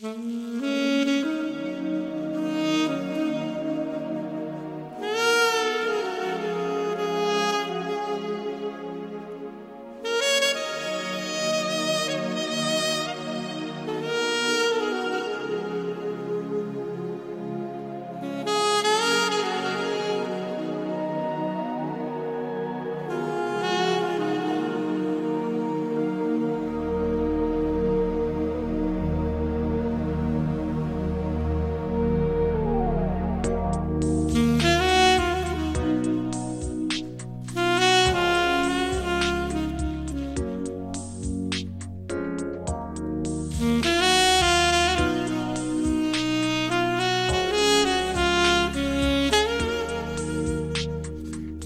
Mm-hmm.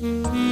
Mm-hmm.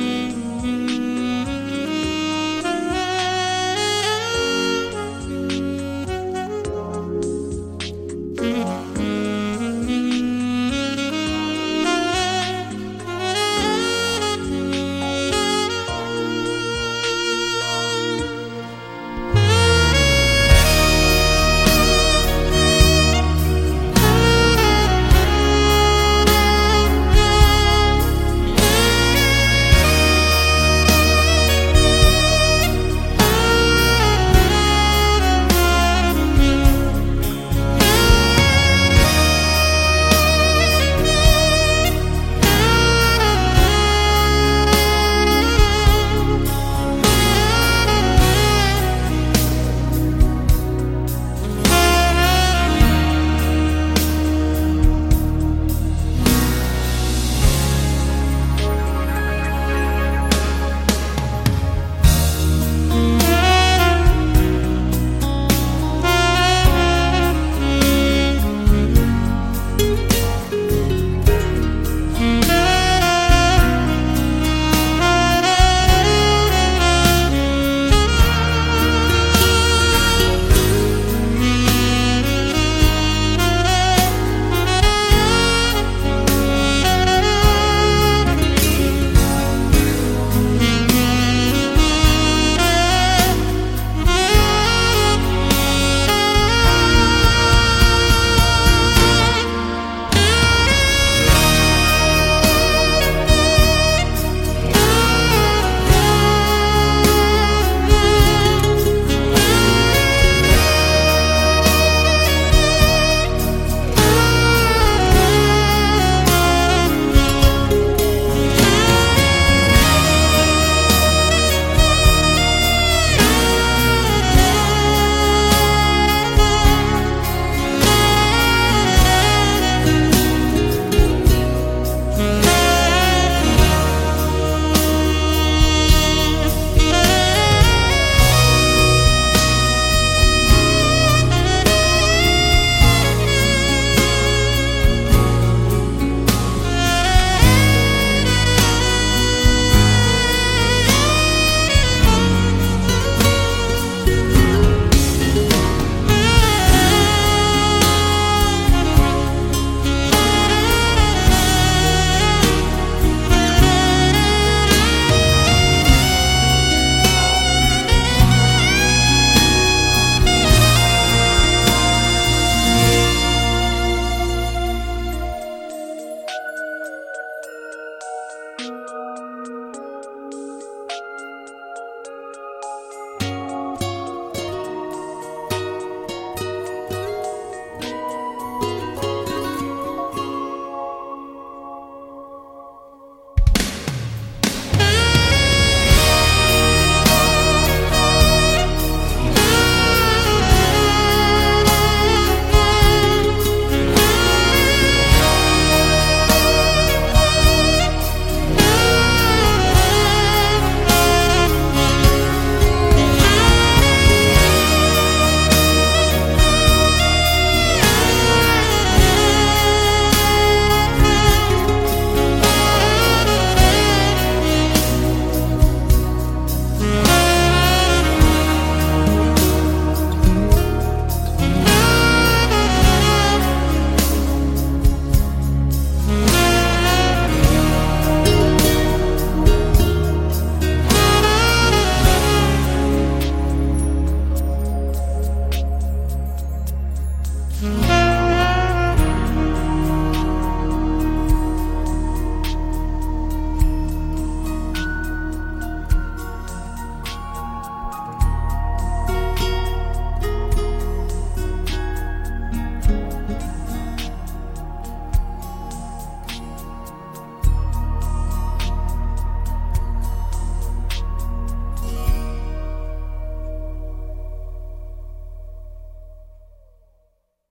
Bye.